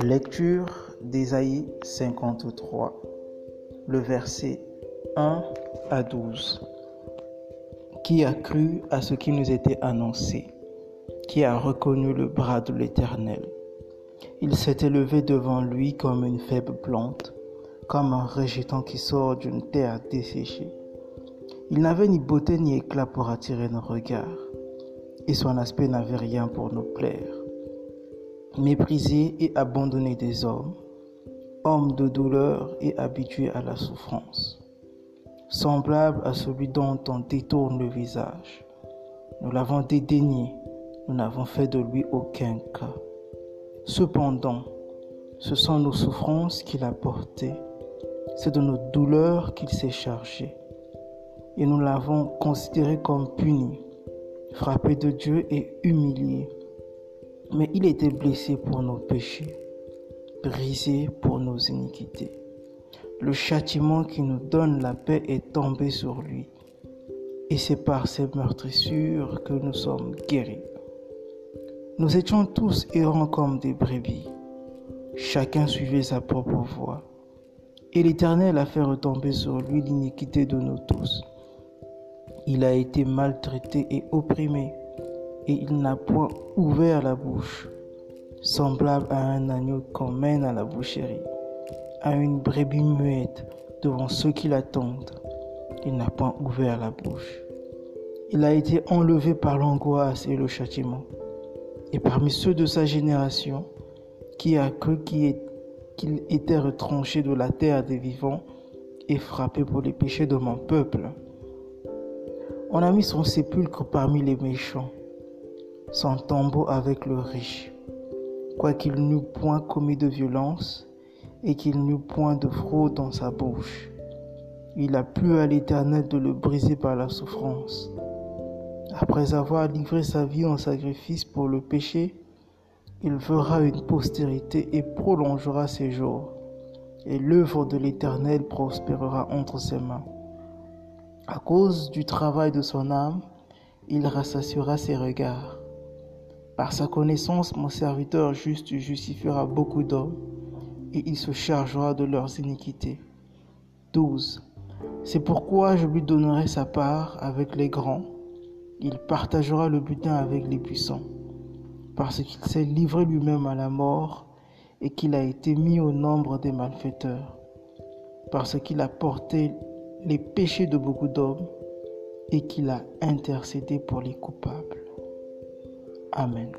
Lecture d'Ésaïe 53, le verset 1 à 12. Qui a cru à ce qui nous était annoncé Qui a reconnu le bras de l'Éternel? Il s'est élevé devant lui comme une faible plante, comme un rejeton qui sort d'une terre desséchée. Il n'avait ni beauté ni éclat pour attirer nos regards, et son aspect n'avait rien pour nous plaire méprisé et abandonné des hommes, homme de douleur et habitué à la souffrance, semblable à celui dont on détourne le visage. Nous l'avons dédaigné, nous n'avons fait de lui aucun cas. Cependant, ce sont nos souffrances qu'il a portées, c'est de nos douleurs qu'il s'est chargé. Et nous l'avons considéré comme puni, frappé de Dieu et humilié mais il était blessé pour nos péchés, brisé pour nos iniquités. Le châtiment qui nous donne la paix est tombé sur lui. Et c'est par ses meurtrissures que nous sommes guéris. Nous étions tous errants comme des brebis. Chacun suivait sa propre voie. Et l'Éternel a fait retomber sur lui l'iniquité de nous tous. Il a été maltraité et opprimé et il n'a point ouvert la bouche, semblable à un agneau qu'on mène à la boucherie, à une brebis muette devant ceux qui l'attendent. Il n'a point ouvert la bouche. Il a été enlevé par l'angoisse et le châtiment. Et parmi ceux de sa génération, qui a cru qu'il était retranché de la terre des vivants et frappé pour les péchés de mon peuple, on a mis son sépulcre parmi les méchants son tombeau avec le riche, quoiqu'il n'eût point commis de violence et qu'il n'eût point de fraude dans sa bouche. Il a plu à l'Éternel de le briser par la souffrance. Après avoir livré sa vie en sacrifice pour le péché, il fera une postérité et prolongera ses jours, et l'œuvre de l'Éternel prospérera entre ses mains. À cause du travail de son âme, il rassasiera ses regards. Par sa connaissance, mon serviteur juste justifiera beaucoup d'hommes et il se chargera de leurs iniquités. 12. C'est pourquoi je lui donnerai sa part avec les grands. Il partagera le butin avec les puissants, parce qu'il s'est livré lui-même à la mort et qu'il a été mis au nombre des malfaiteurs, parce qu'il a porté les péchés de beaucoup d'hommes et qu'il a intercédé pour les coupables. Amen.